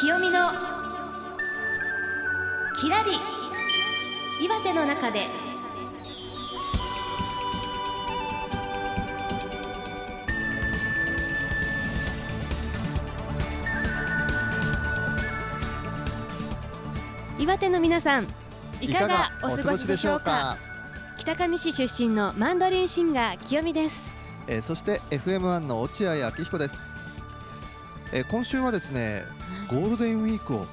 清美のきらり岩手の中で。岩手の皆さんいかがお過ごしでしょうか？北上市出身のマンドリンシンガー清美です。えーそして FM1 の落合明彦です、えー今週はですねゴールデンウィークを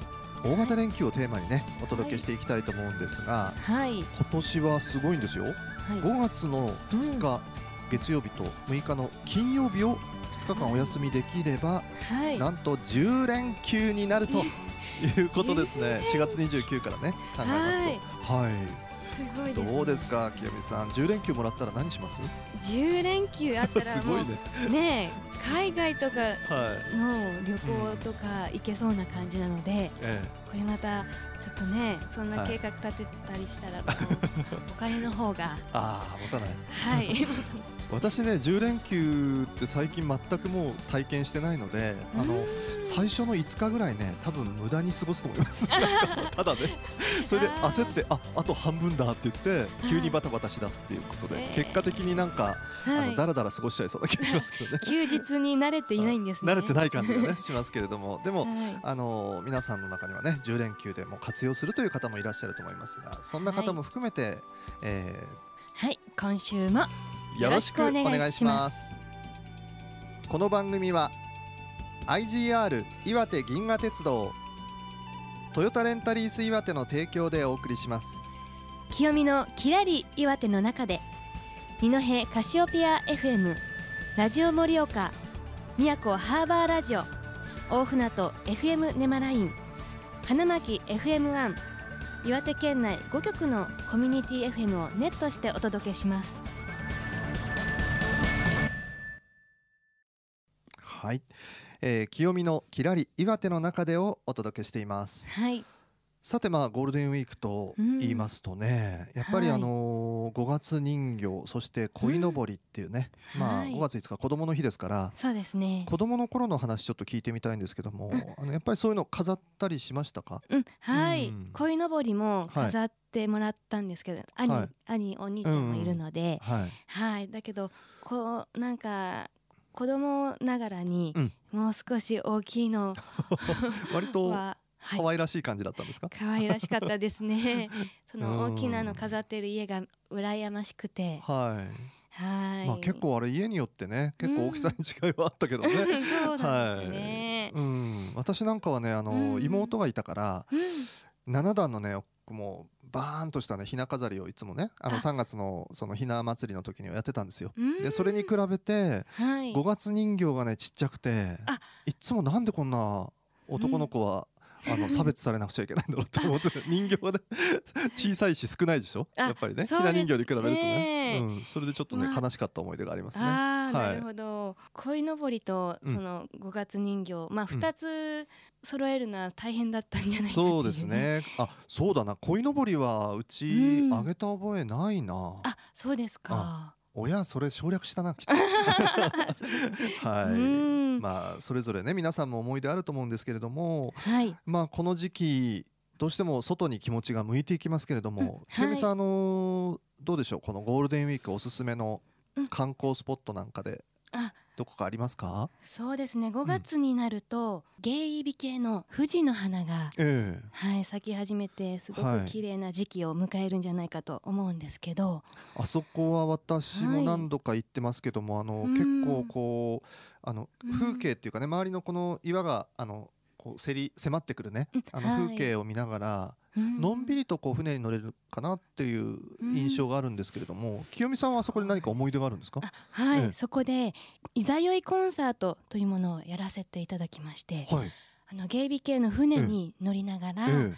大型連休をテーマにねお届けしていきたいと思うんですが、はい。今年はすごいんですよ。はい。5月の2日月曜日と6日の金曜日を2日間お休みできれば、はい。なんと10連休になるということですね。4月29からね考えますと。はい、すごいです、ね、どうですか清美さん。10連休もらったら何します？10連休あったらも すごいうねねえ海外とかはい、の旅行とか行けそうな感じなので、えこれまたちょっとねそんなはい。計画立てたりしたら お金の方が。ああ持たない。はい。私ね10連休って最近全くもう体験してないのであの最初の5日ぐらいね多分無駄に過ごすと思います。ただね。それで焦ってああと半分だって言って急にバタバタしだすっていうことで、えー。結果的になんか、あはい。のだらだら過ごしちゃいそうな気がしますけどね。休日に慣れていないんですね。慣れてない感じがねしますけれども。でも、はい。あの皆さんの中にはね10連休でも活用するという方もいらっしゃると思いますがそんな方も含めて、えはい今週もーよろしくお願いしまます。この番組は IGR 岩手銀河鉄道トヨタレンタリース岩手の提供でお送りします。清美のきらり岩手の中で二戸カシオペア FM ラジオ盛岡宮古ハーバーラジオ大船渡 FM ネマライン花巻 FM1 岩手県内5局のコミュニティ FM をネットしてお届けします。はい、えー、清美のきらり岩手の中でをお届けしています。はい。さてまあゴールデンウィークと言いますとね、やっぱりはい。あのー、5月人形そして鯉のぼりっていうね、まあはい。5月5日子供の日ですからそうですね。子供の頃の話ちょっと聞いてみたいんですけども、あのやっぱりそういうの飾ったりしましたか？うん。はい。うん。鯉のぼりも飾ってもらったんですけど、兄、はい。兄お兄ちゃんもいるので、はい。はい。だけどこうなんか子供ながらにうん。もう少し大きいの 割と可愛らしい感じだったんですか、可愛らしかったですね。その大きなの飾ってる家が羨ましくて。はい、はい、まあ結構あれ家によってね結構大きさに違いはあったけどね、そうなんですね、うん、私なんかはねあの、うん。妹がいたからうん。7段のねもうバーンとしたねひな飾りをいつもねあのあ。3月のそのひな祭りの時にはやってたんですよ。うん。でそれに比べてはい。5月人形がねちっちゃくてあ。いっつもなんでこんな男の子は、あの差別されなくちゃいけないんだろうと思って 人形がね小さいし少ないでしょ？あやっぱりね。ひな人形に比べるとね、ねうん、それでちょっとねまあ。悲しかった思い出がありますね。あなるほど。鯉のぼりとうん。その5月人形、まあ2つ揃えるのは大変だったんじゃないそうですね。あそうだな。鯉のぼりはうちうん。あげた覚えないな、あそうですか親それ省略したなきっと。はい、うん。まあそれぞれね皆さんも思い出あると思うんですけれどもはい。まあこの時期どうしても外に気持ちが向いていきますけれども、うん。清美さん、あのーどうでしょう？このゴールデンウィークおすすめのうん。観光スポットなんかで。あどこかありますか、そうですね。5月になると、芸イビ系の富士の花がええ。はい咲き始めてすごはい。く綺麗な時期を迎えるんじゃないかと思うんですけど、あそこは私もはい何度か行ってますけども、あのうん。結構こうあのうん。風景っていうかね周りのこの岩があのこうせり迫ってくるね。うん。あのはい。風景を見ながら、うんのんびりとこう船に乗れるかなっていう印象があるんですけれども、清美さんはあそこで何か思い出があるんですか？あはい、ええ。そこでいざよいコンサートというものをやらせていただきまして、はい、あの芸美系の船に乗りながら、え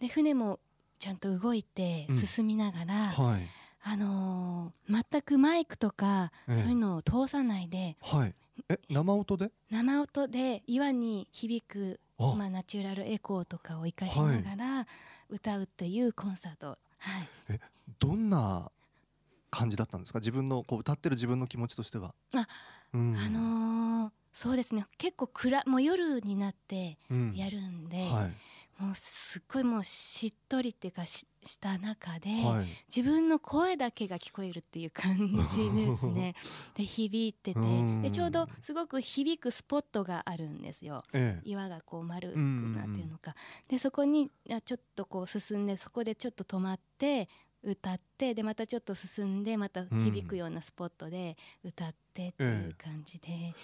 で船もちゃんと動いてうん。進みながら、え、はい。あのー全くマイクとか、ええ。そういうのを通さないではい。え生音で？生音で岩に響くあ。まあ、ナチュラルエコーとかを生かしながら歌うっていうコンサート、はい、どんな感じだったんですか？自分のこう歌ってる自分の気持ちとしては。あうん、あのーそうですね。結構暗もう夜になってうん。やるんで、はいもうすっごいもうしっとりっていうかしした中で、はい。自分の声だけが聞こえるっていう感じですね。で響いててうん。でちょうどすごく響くスポットがあるんですよ。ええ。岩がこう丸くなってるのか。でそこにあちょっとこう進んでそこでちょっと止まって歌ってでまたちょっと進んでまた響くようなスポットで歌ってっていう感じで、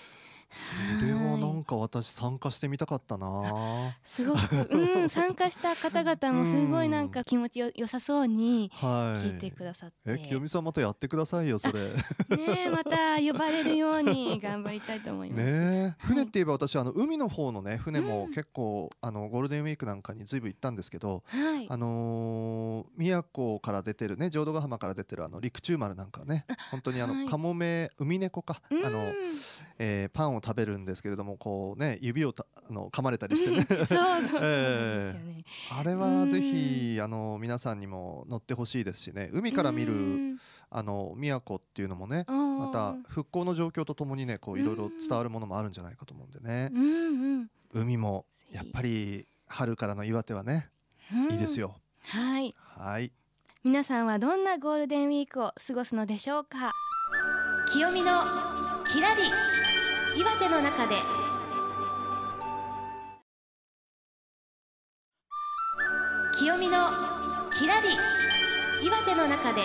それはなんか私参加してみたかったな。すごく、うん、参加した方々もすごいなんか気持ちよ良さそうにはい。聞いてくださって、え清美さんまたやってくださいよそれ。ねまた呼ばれるように頑張りたいと思います。え船って言えば私あの海の方のね船も結構あのゴールデンウィークなんかにずいぶん行ったんですけどはい、あのー宮古から出てるね浄土ヶ浜から出てるあの陸中丸なんかね本当にあはい。のカモメ海猫か。あうん。のえーパンを食べるんですけれどもこうね指をたあの噛まれたりしてね。そうそう そうなんですよえね。あれはぜひあの皆さんにも乗ってほしいですしね。海から見るうん。あの宮古っていうのもねままた復興の状況とともにねこういろいろ伝わるものもあるんじゃないかと思うんでね。海もやっぱり春からの岩手はねうん。いいですよ。はい。はい。皆さんはどんなゴールデンウィークを過ごすのでしょうか？清美のきらり岩手の中で。清美のきらり岩手の中で。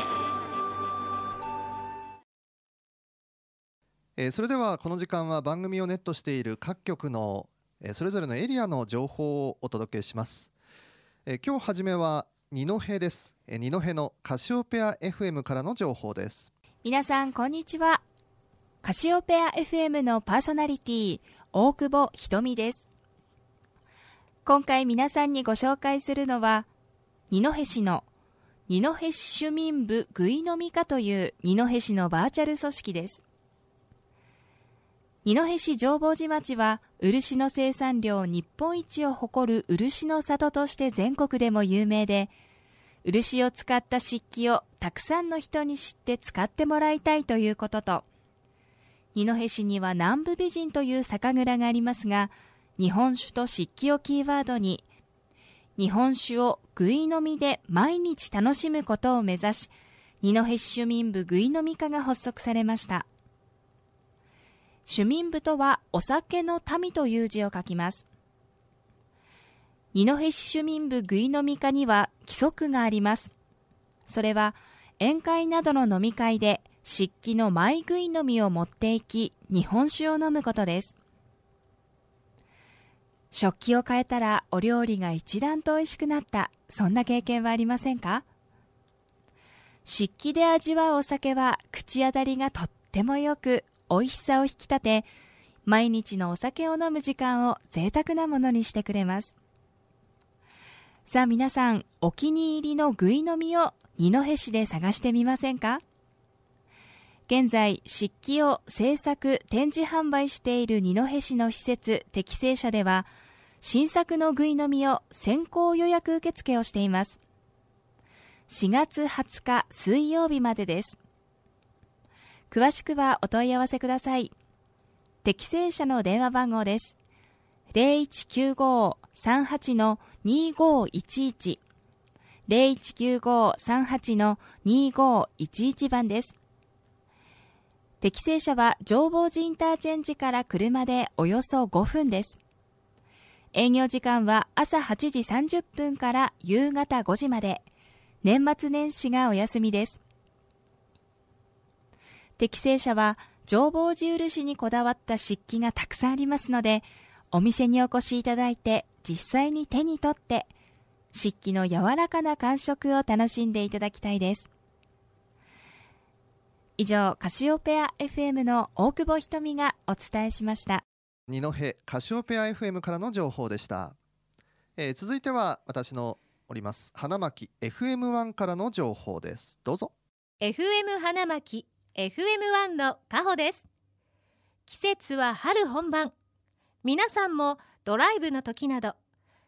えーそれではこの時間は番組をネットしている各局の、えーそれぞれのエリアの情報をお届けします、えー今日初めは二戸です、えー二戸のカシオペア FM からの情報です。皆さんこんにちはカシオペア FM のパーソナリティ大久保ひとみです。今回皆さんにご紹介するのは二戸市の二戸市市民部ぐいのみかという二戸市のバーチャル組織です。二戸市浄法寺町は漆の生産量日本一を誇る漆の里として全国でも有名で漆を使った漆器をたくさんの人に知って使ってもらいたいということと二戸市には南部美人という酒蔵がありますが日本酒と漆器をキーワードに日本酒をぐい飲みで毎日楽しむことを目指し二戸市市民部ぐい飲み課が発足されました。市民部とはお酒の民という字を書きます。二戸市市民部ぐい飲み課には規則があります。それは宴会などの飲み会で漆器のマイ食い飲みを持っていき日本酒を飲むことです。食器を変えたらお料理が一段と美味しくなった。そんな経験はありませんか？漆器で味わうお酒は口当たりがとってもよく美味しさを引き立て毎日のお酒を飲む時間を贅沢なものにしてくれます。さあ皆さんお気に入りのぐい飲みを二戸市で探してみませんか？現在漆器を製作展示販売している二戸市の施設適正社では新作のぐい飲みを先行予約受付をしています。4月20日水曜日までです。詳しくはお問い合わせください。適正社の電話番号です。0195-38の2511 0195-38の2511番です。適正車は上坊寺インターチェンジから車でおよそ5分です。営業時間は朝8時30分から夕方5時まで。年末年始がお休みです。適正車は上坊寺漆にこだわった漆器がたくさんありますのでお店にお越しいただいて実際に手に取って漆器の柔らかな感触を楽しんでいただきたいです。以上カシオペア FM の大久保ひとみがお伝えしました。二戸カシオペア FM からの情報でした、えー続いては私のおります花巻 FM1 からの情報です。どうぞ。FM 花巻 FM1 の加穂です。季節は春本番。皆さんもドライブの時など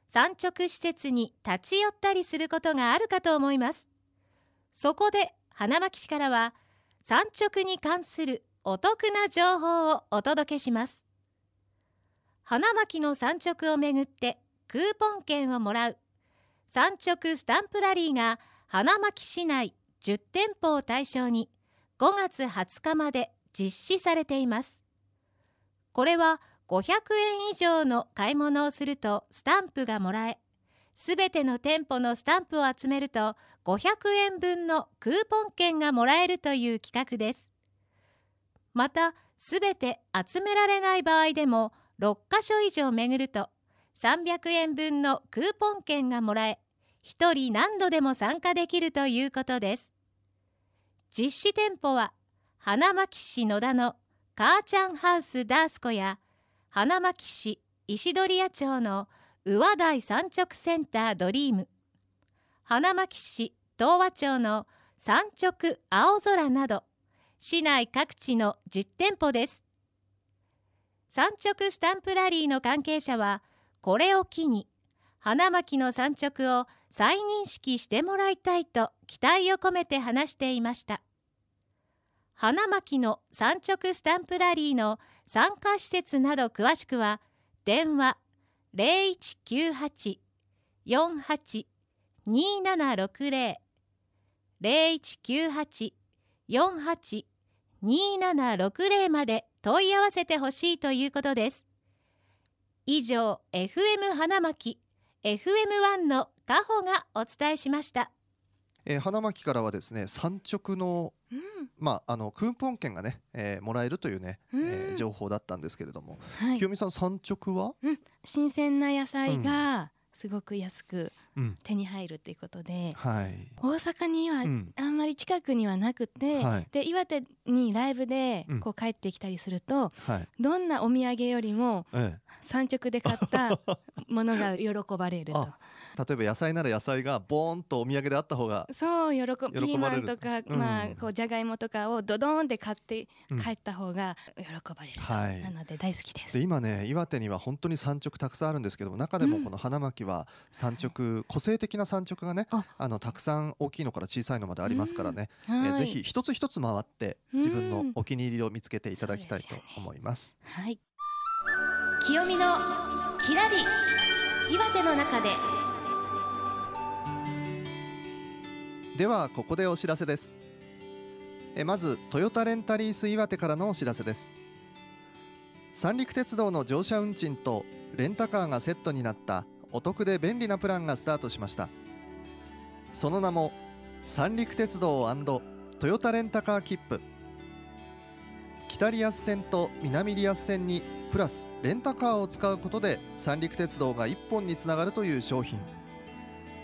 産直施設に立ち寄ったりすることがあるかと思います。そこで花巻市からは産直に関するお得な情報をお届けします。花巻の産直をめぐってクーポン券をもらう。産直スタンプラリーが花巻市内10店舗を対象に5月20日まで実施されています。これは500円以上の買い物をするとスタンプがもらえすべての店舗のスタンプを集めると500円分のクーポン券がもらえるという企画です。またすべて集められない場合でも6カ所以上巡ると300円分のクーポン券がもらえ1人何度でも参加できるということです。実施店舗は花巻市野田の母ちゃんハウスダースコや花巻市石鳥屋町の宇和台産直センタードリーム。花巻市東和町の産直青空など市内各地の10店舗です。産直スタンプラリーの関係者はこれを機に花巻の産直を再認識してもらいたいと期待を込めて話していました。花巻の産直スタンプラリーの参加施設など詳しくは電話0198-48-2760 0198-48-2760まで問い合わせてほしいということです。以上 FM 花巻 FM1 のカホがお伝えしました。えー花巻からはですね産直のうん。まああのクーポン券がね、えーもらえるというね、えーうん情報だったんですけれども、はい。清美さん産直は、新鮮な野菜がすごく安くうん、手に入るっていうことではい、大阪にはうん。あんまり近くにはなくて、はい。で岩手にライブでうん。こう帰ってきたりすると、はい、どんなお土産よりもえ産直で買った ものが喜ばれると。例えば野菜なら野菜がボーンとお土産であった方が、そう喜ぶピーマ喜ばれる。ンとか、うん。まあこうじゃがいもとかをドドーンって買ってうん。帰った方が喜ばれると、はい。なので大好きです。で今ね岩手には本当に産直たくさんあるんですけども中でもうん。この花巻は産直、個性的な産直がねあ。あのたくさん大きいのから小さいのまでありますからね、えぜひ一つ一つ回ってうん。自分のお気に入りを見つけていただきたいと思います。はい。清見のきらり岩手の中で。ではここでお知らせです。えまずトヨタレンタリース岩手からのお知らせです。三陸鉄道の乗車運賃とレンタカーがセットになったお得で便利なプランがスタートしました。その名も三陸鉄道トヨタレンタカー切符。北リアス線と南リアス線にプラスレンタカーを使うことで三陸鉄道が一本につながるという商品。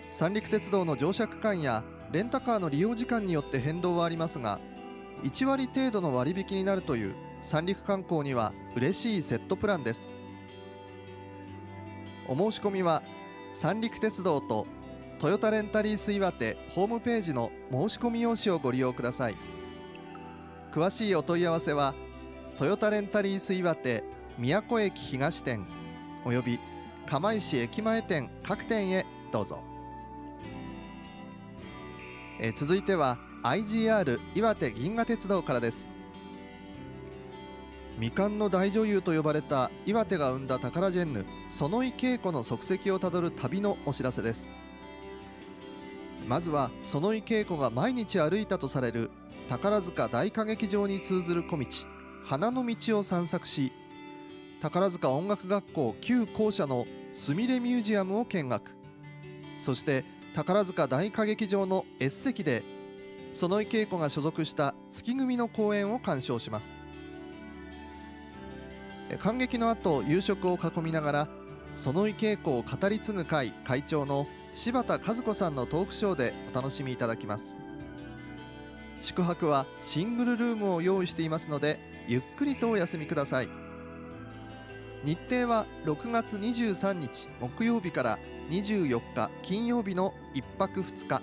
三陸鉄道の乗車区間やレンタカーの利用時間によって変動はありますが1割程度の割引になるという三陸観光には嬉しいセットプランです。お申し込みは三陸鉄道とトヨタレンタリース岩手ホームページの申し込み用紙をご利用ください。詳しいお問い合わせはトヨタレンタリース岩手宮古駅東店および釜石駅前店各店へどうぞ。え続いては IGR 岩手銀河鉄道からです。未完の大女優と呼ばれた岩手が生んだタカラジェンヌ園井恵子の足跡をたどる旅のお知らせです。まずは園井恵子が毎日歩いたとされる宝塚大歌劇場に通ずる小道花の道を散策し宝塚音楽学校旧校舎のすみれミュージアムを見学。そして宝塚大歌劇場の S 席で園井恵子が所属した月組の公演を鑑賞します。え観劇の後夕食を囲みながら園井恵子を語り継ぐ会会長の柴田和子さんのトークショーでお楽しみいただきます。宿泊はシングルルームを用意していますのでゆっくりとお休みください。日程は6月23日木曜日から24日金曜日の1泊2日。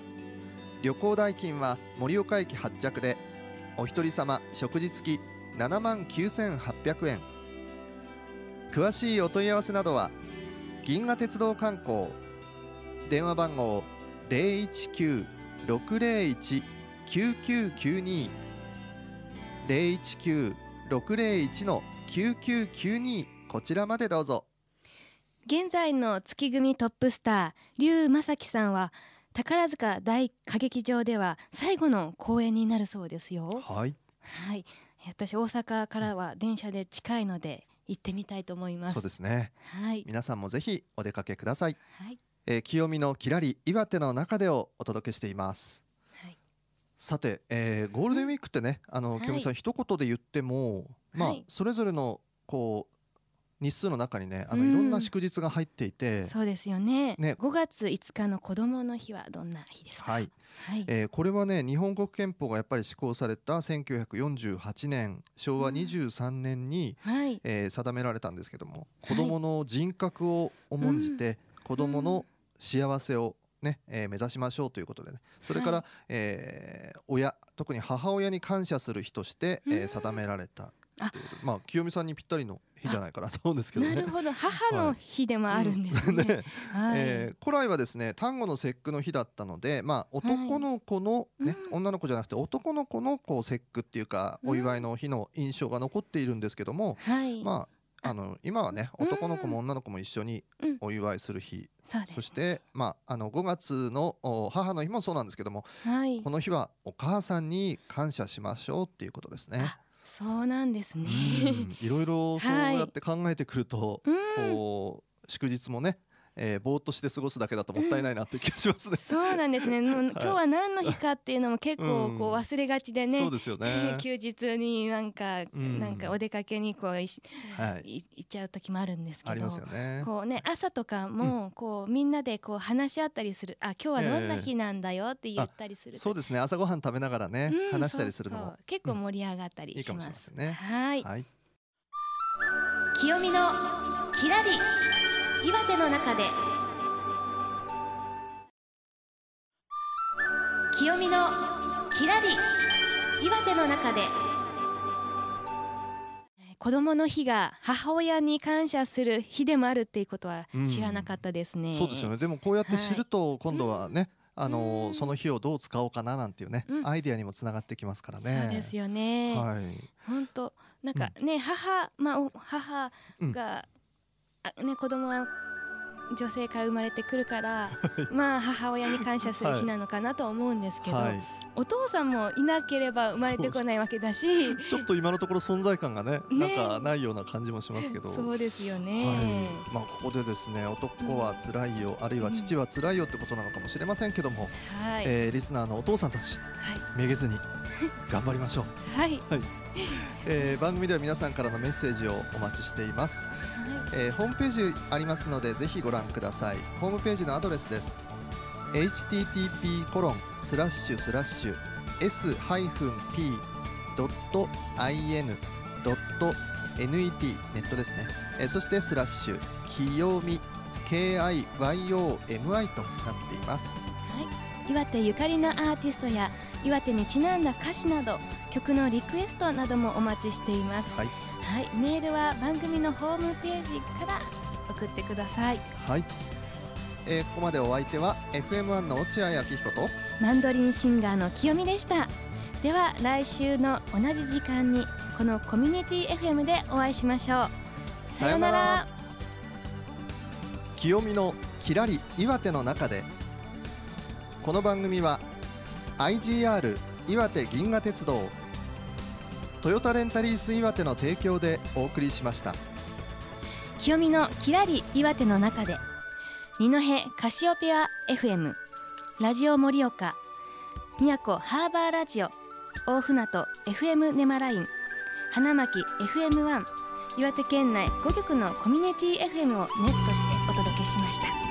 旅行代金は盛岡駅発着でお一人様食事付き7万9800円。詳しいお問い合わせなどは銀河鉄道観光電話番号019-601-9992 019-601の9992こちらまでどうぞ。現在の月組トップスター劉正樹さんは宝塚大歌劇場では最後の公演になるそうですよ。はい。はい。私大阪からは電車で近いので行ってみたいと思います。そうですね。はい。皆さんもぜひお出かけください、はい。えー、清見のきらり岩手の中でをお届けしています。はい。さて、えーゴールデンウィークってねあの、はい清美さん一言で言ってもまあ、はい。それぞれのこう日数の中にねあのうん。いろんな祝日が入っていて、そうですよね。ね。5月5日の子どもの日はどんな日ですか？はい、はい。えーこれはね日本国憲法がやっぱり施行された1948年昭和23年に、はい。えー定められたんですけども子どもの人格を重んじて、子どもの幸せをね、えー目指しましょうということでね。それから、はい。えー親特に母親に感謝する日として、えーうん。定められたまあ清美さんにぴったりの日じゃないかなと思うんですけどね。なるほど。母の日でもあるんですね,、ねはい、えー古来はですね端午の節句の日だったので、まあ、男の子の、ねうん。女の子じゃなくて男の子のこう節句っていうかうん。お祝いの日の印象が残っているんですけども、はい、まあ、あの今はねうん。男の子も女の子も一緒にうん。お祝いする日、そうです。そして、まあ、あの5月のお母の日もそうなんですけどもはい。この日はお母さんに感謝しましょうっていうことですね。あそうなんですね。うん。いろいろそうやって考えてくると、うん。こう祝日もね、えーぼーっとして過ごすだけだともったいないなって気がしますね。そうなんですね、今日は何の日かっていうのも結構うんこう忘れがちでね、そうですよね。休日になんか、んなんかお出かけにこういしはい、い行っちゃう時もあるんですけどありますよね。こうね朝とかもこうみんなでこう話し合ったりするあ今日はどんな日なんだよって言ったりするとそうですね。朝ごはん食べながらね、うん話したりするのも結構盛り上がったりいいかもししますれませんね。はいはい。清見のきらり岩手の中で。清見のきらり岩手の中で。子供の日が母親に感謝する日でもあるっていうことは知らなかったですね、そうですよね。でもこうやって知ると今度はね、あのうん。ーその日をどう使おうかななんていうね、うん。アイデアにもつながってきますからね。そうですよね、はい。本当。なんかね、母まあお母が、あね子供は女性から生まれてくるから、まあ母親に感謝する日なのかなと思うんですけど、はい。お父さんもいなければ生まれてこないわけだし、ちょっと今のところ存在感がね、ね。なんかないような感じもしますけど。そうですよね。はい、まあここでですね男は辛いよ、あるいは父は辛いよってことなのかもしれませんけども、はい、えーリスナーのお父さんたちはめげずに 頑張りましょう、い、はい、えー番組では皆さんからのメッセージをお待ちしています、えーホームページありますのでぜひご覧ください。ホームページのアドレスです。http コロンスラッシュスラッシュ s-p.in.net ネットですね、えーそしてスラッシュきよみ KIYOMI となっています。岩手ゆかりのアーティストや岩手にちなんだ歌詞など曲のリクエストなどもお待ちしています。はいはい、メールは番組のホームページから送ってください。はい、えーここまでお相手は FM1 の落合明彦とマンドリンシンガーの清美でした。では来週の同じ時間にこのコミュニティ FM でお会いしましょう。さようならら。清見のきらり岩手の中でこの番組は IGR 岩手銀河鉄道トヨタレンタリース岩手の提供でお送りしました。清美のきらり岩手の中で二戸カシオペア FM ラジオ盛岡宮古ハーバーラジオ大船渡 FM ネマライン花巻 FM1 岩手県内5局のコミュニティ FM をネットしてお届けしました。